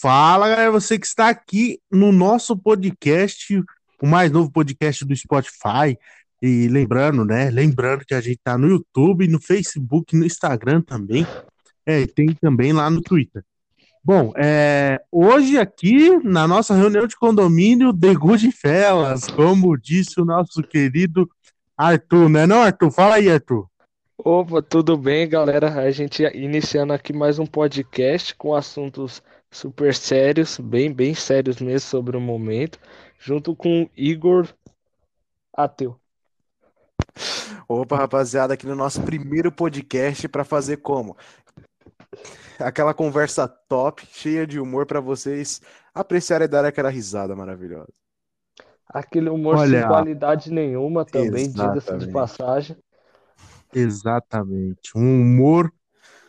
Fala, galera, você que está aqui no nosso podcast, o mais novo podcast do Spotify. E lembrando, né? Lembrando que a gente tá no YouTube, no Facebook, no Instagram também. É, tem também lá no Twitter. Bom, é, hoje aqui na nossa reunião de condomínio, The Good Fellas, como disse o nosso querido Arthur, né não, Arthur? Fala aí, Arthur. Opa, tudo bem, galera? A gente iniciando aqui mais um podcast com assuntos super sérios, bem, bem sérios mesmo sobre o momento, junto com Igor Ateu. Opa, rapaziada, aqui no nosso primeiro podcast para fazer como? Aquela conversa top, cheia de humor para vocês apreciarem e dar aquela risada maravilhosa. Aquele humor Olha, sem qualidade nenhuma também, diga-se de passagem. Exatamente, um humor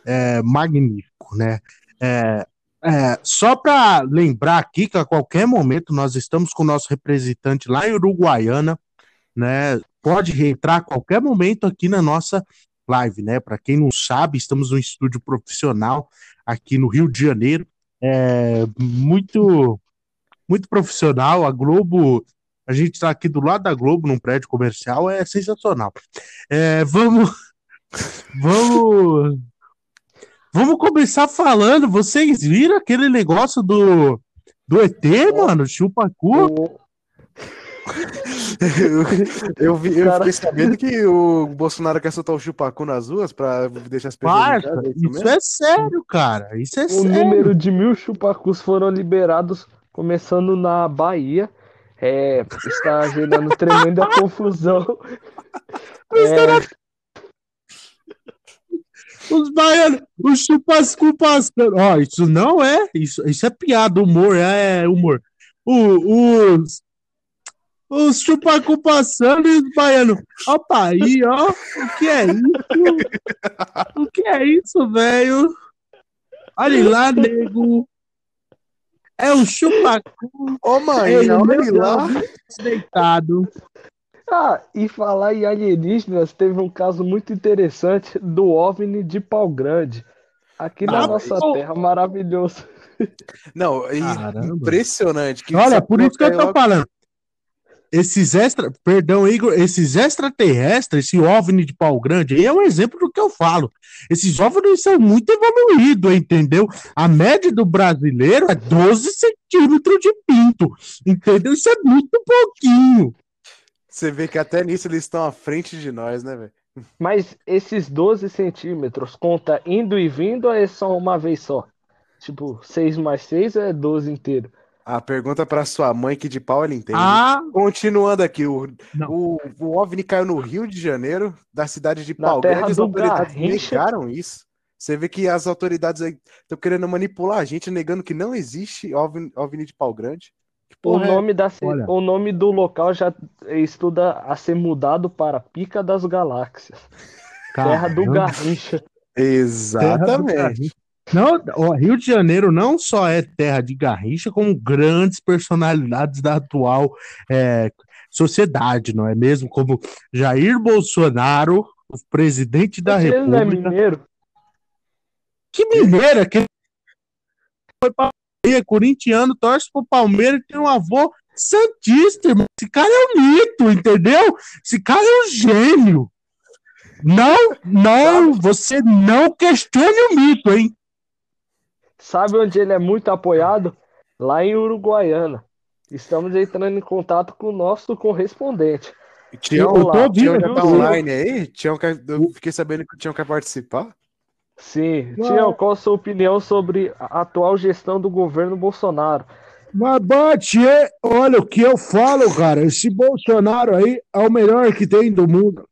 é, magnífico, né? É, é, só para lembrar aqui que a qualquer momento nós estamos com o nosso representante lá em Uruguaiana, né? Pode entrar a qualquer momento aqui na nossa live, né? Para quem não sabe, estamos num estúdio profissional aqui no Rio de Janeiro, é muito muito profissional. A Globo, a gente está aqui do lado da Globo, num prédio comercial, é sensacional. É, vamos vamos Vamos começar falando. Vocês viram aquele negócio do, do ET, mano? Chupacu? eu, eu, vi, eu fiquei sabendo que o Bolsonaro quer soltar o chupacu nas ruas pra deixar as pessoas. Casa, é isso, isso é sério, cara. Isso é o sério. O número de mil chupacus foram liberados começando na Bahia. É, está gerando tremenda confusão. É, os baianos, os chupascu passando. Ó, isso não é. Isso, isso é piada, humor, é humor. O, os, os chupacu passando e os baianos. Opa, aí, ó. O que é isso? O que é isso, velho? Olha lá, nego. É um chupacu. Ô, mãe, olha lá. Deitado. Ah, e falar em alienígenas, teve um caso muito interessante do OVNI de Pau Grande. Aqui na ah, nossa terra, maravilhoso. Não, Caramba. impressionante. Que Olha, por isso que eu tô falando. Esses extra, perdão, Igor, esses extraterrestres, esse OVNI de pau grande, aí é um exemplo do que eu falo. Esses OVNIs são muito evoluídos, entendeu? A média do brasileiro é 12 centímetros de pinto, entendeu? Isso é muito pouquinho. Você vê que até nisso eles estão à frente de nós, né, velho? Mas esses 12 centímetros conta indo e vindo ou é só uma vez só? Tipo, 6 mais 6 é 12 inteiro. A pergunta para sua mãe que de pau ela entende. Ah, Continuando aqui, o, o, o OVNI caiu no Rio de Janeiro, da cidade de Pau Grande, as autoridades Garrincha. negaram isso. Você vê que as autoridades estão querendo manipular a gente, negando que não existe OVNI, OVNI de Pau Grande. O nome, da, o nome do local já estuda a ser mudado para Pica das Galáxias. Caramba. Terra do Garrincha. Exatamente. Não, o Rio de Janeiro não só é terra de Garrincha, como grandes personalidades da atual é, sociedade, não é mesmo? Como Jair Bolsonaro, o presidente da República. Ele não é mineiro? Que mineiro? É que foi para é corintiano, torce pro Palmeiras e tem um avô santista, irmão. Esse cara é um mito, entendeu? Esse cara é um gênio. Não, não, você não questione o mito, hein? Sabe onde ele é muito apoiado? Lá em Uruguaiana. Estamos entrando em contato com o nosso correspondente. Tião, Tião já tá online aí? Tião, eu fiquei sabendo que o Tião quer participar. Sim. Tião, qual a sua opinião sobre a atual gestão do governo Bolsonaro? Mas, Bate, olha o que eu falo, cara. Esse Bolsonaro aí é o melhor que tem do mundo.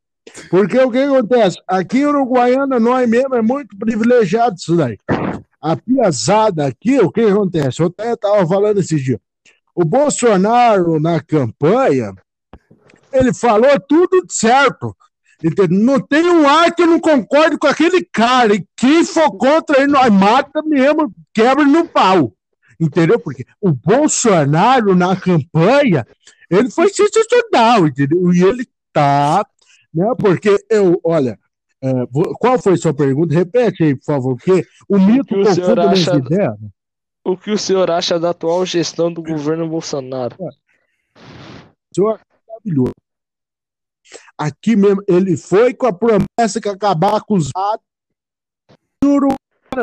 Porque o que acontece? Aqui em Uruguaiana, nós mesmo é muito privilegiado isso daí. A piazada aqui, o que acontece? Eu até estava falando esse dia. O Bolsonaro, na campanha, ele falou tudo certo. Entendeu? Não tem um ar que eu não concorde com aquele cara. E quem for contra ele, nós mata mesmo, quebra no pau. Entendeu? Porque o Bolsonaro, na campanha, ele foi sensacional, entendeu? E ele tá, né? Porque eu, olha, é, qual foi sua pergunta? Repete aí, por favor, porque o mito confunde acha... ideia. O que o senhor acha da atual gestão do governo Bolsonaro? Senhor, maravilhoso. Aqui mesmo, ele foi com a promessa que acabar com os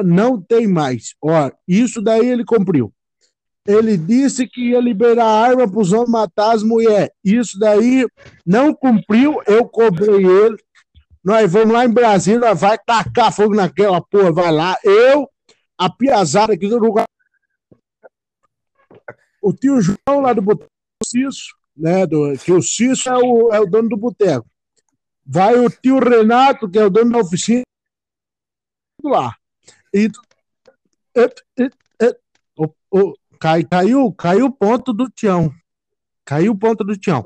não tem mais. Ó, isso daí ele cumpriu. Ele disse que ia liberar arma para os homens matar as mulheres. Isso daí não cumpriu, eu cobrei ele. Nós vamos lá em Brasília, vai tacar fogo naquela porra, vai lá. Eu, a piazada aqui do lugar. O tio João lá do Cício, né? Do, que o Cício é o, é o dono do boteco. Vai o tio Renato, que é o dono da oficina, lá. E, e, e, e o, o, Cai, caiu, caiu o ponto do Tião. Caiu o ponto do Tião.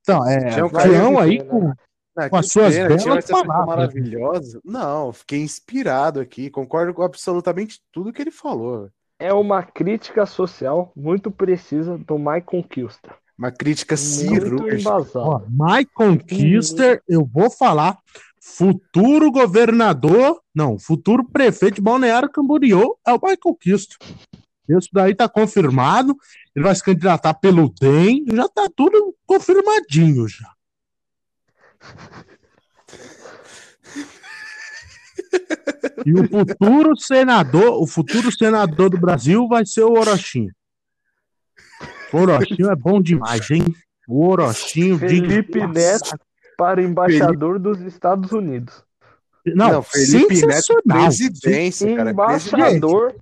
Então, é, Tião, Tião aí com, ah, com as suas pena, belas palavras. Maravilhosa. Não, fiquei inspirado aqui. Concordo com absolutamente tudo que ele falou. É uma crítica social muito precisa do Michael Kilster. Uma crítica cirúrgica. Michael Kilster, eu vou falar, futuro governador, não, futuro prefeito de Balneário Camboriú é o Michael Kilster. Isso daí tá confirmado. Ele vai se candidatar pelo DEM. Já tá tudo confirmadinho já. E o futuro senador, o futuro senador do Brasil vai ser o Orochinho. O Orochinho é bom demais, hein? O Orochinho. Felipe de... Neto para embaixador Felipe... dos Estados Unidos. Não, Não Felipe Neto presidência, cara. Embaixador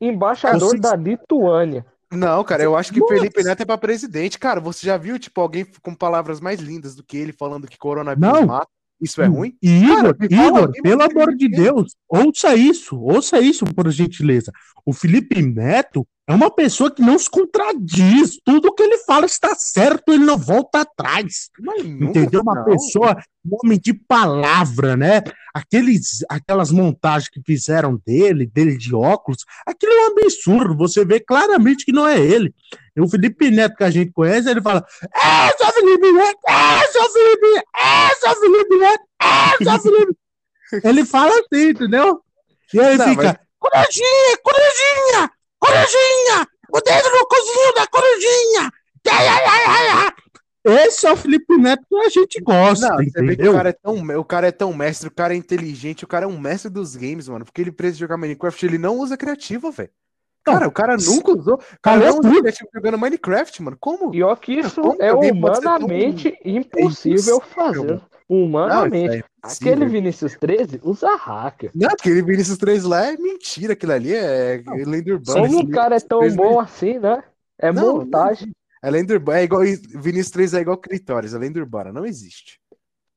Embaixador da Lituânia. Não, cara, eu acho que Nossa. Felipe Neto é pra presidente. Cara, você já viu, tipo, alguém com palavras mais lindas do que ele falando que coronavírus não. mata? Isso é ruim? Igor, cara, Igor, pelo amor de Deus, ouça isso, ouça isso, por gentileza. O Felipe Neto é uma pessoa que não se contradiz. Tudo que ele fala está certo, ele não volta atrás. entendeu? Uma não. pessoa, um homem de palavra, né? Aqueles, aquelas montagens que fizeram dele, dele de óculos, aquilo é um absurdo. Você vê claramente que não é ele. O Felipe Neto que a gente conhece, ele fala: É, sou Felipe Neto, é, sou Felipe Neto, é, sou Felipe Neto, é, sou Felipe. ele fala assim, entendeu? E aí não, fica: mas... Corujinha, corujinha! Corujinha! O dedo no cozinho da corujinha! Esse é o Felipe Neto que a gente gosta. Não, você vê que o cara, é tão, o cara é tão mestre, o cara é inteligente, o cara é um mestre dos games, mano. Porque ele precisa jogar Minecraft, ele não usa criativa, velho. Cara, o cara nunca usou. O cara não usa criativo jogando Minecraft, mano. Como? Ó, que isso Como é humanamente tão... impossível é fazer. Humanamente. Não, é aquele Vinícius 13 usa hacker. Não, aquele Vinícius 13 lá é mentira. Aquilo ali é lenda urbana. Como o cara é tão bom assim, né? É não, montagem. É lenda urbana. É igual. Vinícius 3 é igual Clitóris, é lenda urbana. Não existe.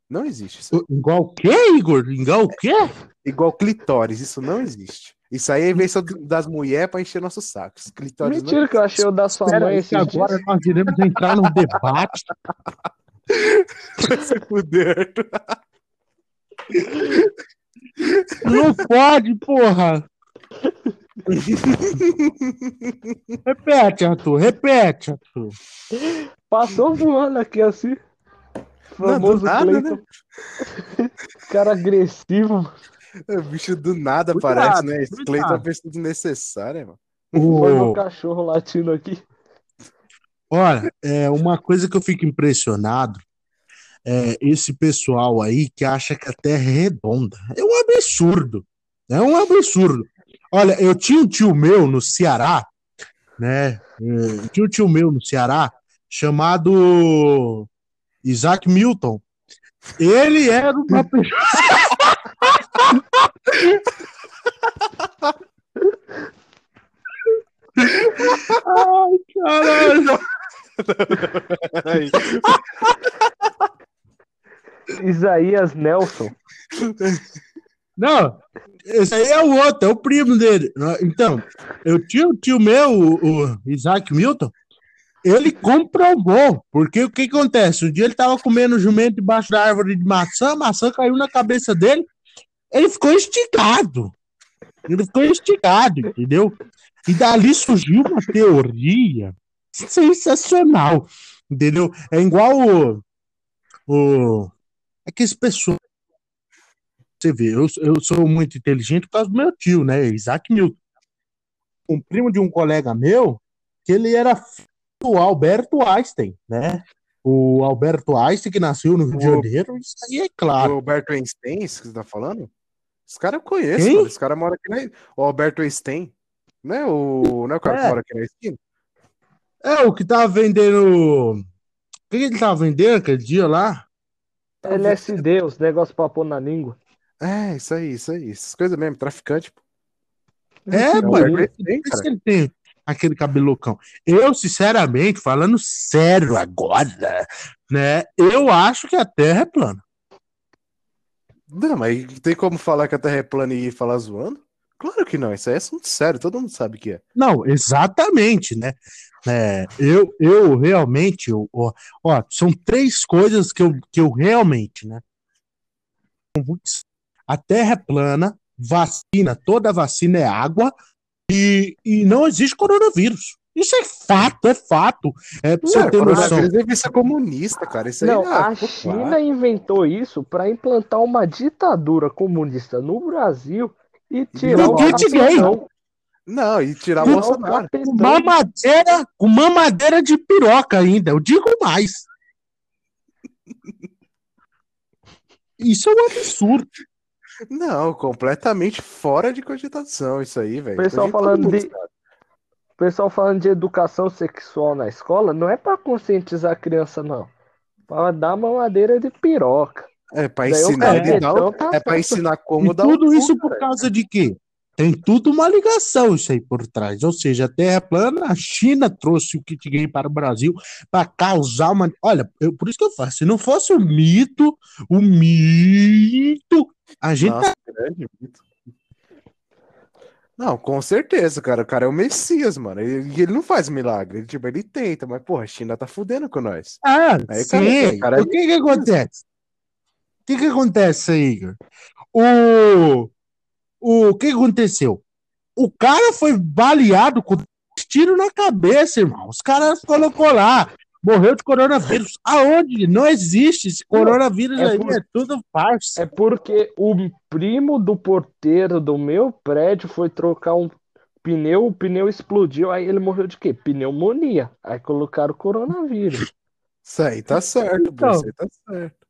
Não existe. Isso. Igual o quê, Igor? Igual o quê? Igual clitóris, isso não existe. Isso aí é invenção das mulheres para encher nossos sacos. Clitóris Mentira não... que eu achei o da sua Espera mãe esse Agora nós iremos entrar num debate. Vai se fuder. Não pode, porra! repete, Arthur, repete, Arthur. Passou voando aqui assim. Famoso nada, Cleiton. Né? Cara agressivo. O bicho do nada aparece, né? Esse Cleiton é pessoa desnecessária, mano. Foi meu cachorro latindo aqui. Olha, é uma coisa que eu fico impressionado é esse pessoal aí que acha que a Terra é redonda. É um absurdo. É um absurdo. Olha, eu tinha um tio meu no Ceará, né? Eu tinha um tio meu no Ceará chamado Isaac Milton. Ele era uma pessoa. Ai, caralho! Isaías Nelson. Não, esse aí é o outro, é o primo dele. Então, eu tinha o tio meu, o Isaac Milton, ele comprovou, porque o que acontece? Um dia ele estava comendo jumento debaixo da árvore de maçã, a maçã caiu na cabeça dele, ele ficou esticado. Ele ficou esticado, entendeu? E dali surgiu uma teoria sensacional, entendeu? É igual o. o é que esse pessoal. Você vê, eu, eu sou muito inteligente por causa do meu tio, né? Isaac Newton. um primo de um colega meu, que ele era do Alberto Einstein, né? O Alberto Einstein, que nasceu no Rio de Janeiro, isso aí é claro. O Alberto Einstein, isso que você tá falando? Esse cara eu conheço, mano. Esse cara mora aqui na. O Alberto Einstein. Né? O... Não é o cara é. que mora aqui na esquina? É, o que tava vendendo. O que, que ele tava vendendo aquele dia lá? LSD, os negócios pra pôr na língua. É, isso aí, isso aí. Essas coisas mesmo, traficante, pô. É, mano. Por isso que ele tem aquele cabelucão. Eu, sinceramente, falando sério agora, né? Eu acho que a Terra é plana. Não, mas tem como falar que a Terra é plana e falar zoando? Claro que não, isso aí é assunto sério, todo mundo sabe que é. Não, exatamente, né? É, eu, eu realmente, eu, ó, ó, são três coisas que eu, que eu realmente, né? A Terra é plana, vacina, toda vacina é água e, e não existe coronavírus. Isso é fato, é fato. É pra você ter noção. Isso é comunista, cara. Isso não, é, a China inventou isso para implantar uma ditadura comunista no Brasil e tirar o capitão. Não, e tirar o Bolsonaro. Uma madeira, uma madeira de piroca ainda, eu digo mais. Isso é um absurdo. Não, completamente fora de cogitação isso aí, velho. Pessoal falando de pessoal falando de educação sexual na escola, não é para conscientizar a criança não. Para dar mamadeira de piroca. É para ensinar, é, então tá é para ensinar como e dar tudo isso por causa de quê? Tem tudo uma ligação isso aí por trás. Ou seja, a Terra é plana, a China trouxe o kit gay para o Brasil para causar uma. Olha, eu, por isso que eu faço. Se não fosse o mito, o mito, a gente. Nossa, tá... grande mito. Não, com certeza, cara. O cara é o Messias, mano. Ele, ele, não faz milagre. Ele, tipo, ele tenta, mas, porra, a China tá fudendo com nós. Ah, aí, sim. Cara, cara, o que que acontece? O que que acontece, Igor? O o que aconteceu? O cara foi baleado com tiro na cabeça, irmão. Os caras colocou lá, morreu de coronavírus. Aonde? Não existe esse coronavírus é aí, por... é tudo farsa. É porque o primo do porteiro do meu prédio foi trocar um pneu, o pneu explodiu, aí ele morreu de quê? Pneumonia. Aí colocaram coronavírus. Isso aí tá certo, então, isso aí tá certo.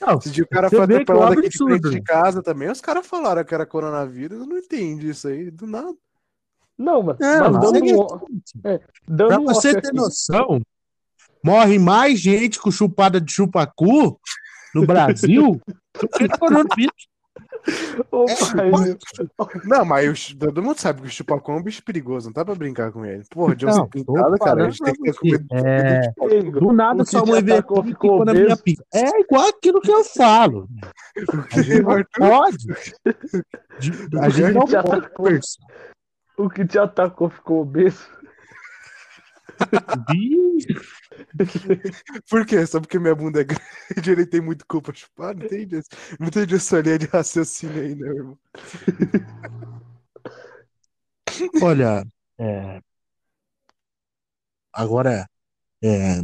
Não, Se o cara foi atropelado aqui de frente de casa também, os caras falaram que era coronavírus, eu não entendi isso aí, do nada. Não, mas, é, mas dando, um, é, dando pra você ter aqui. noção, morre mais gente com chupada de chupacu no Brasil do que coronavírus. É, não, mas todo mundo sabe que o chupacu é um bicho perigoso, não dá pra brincar com ele. Porra, de onde pintada, cara, a gente tem que ter comida. É... Do nada sua mãe vê ficou na minha pica. É igual aquilo que eu falo. A gente não pode. A gente não pode conversar. O que te atacou ficou obeso. Por quê? Só porque minha bunda é grande ele tem muito culpa chupar? Não entendi, não entendi essa linha de raciocínio aí, né, irmão? Olha, é... agora, é...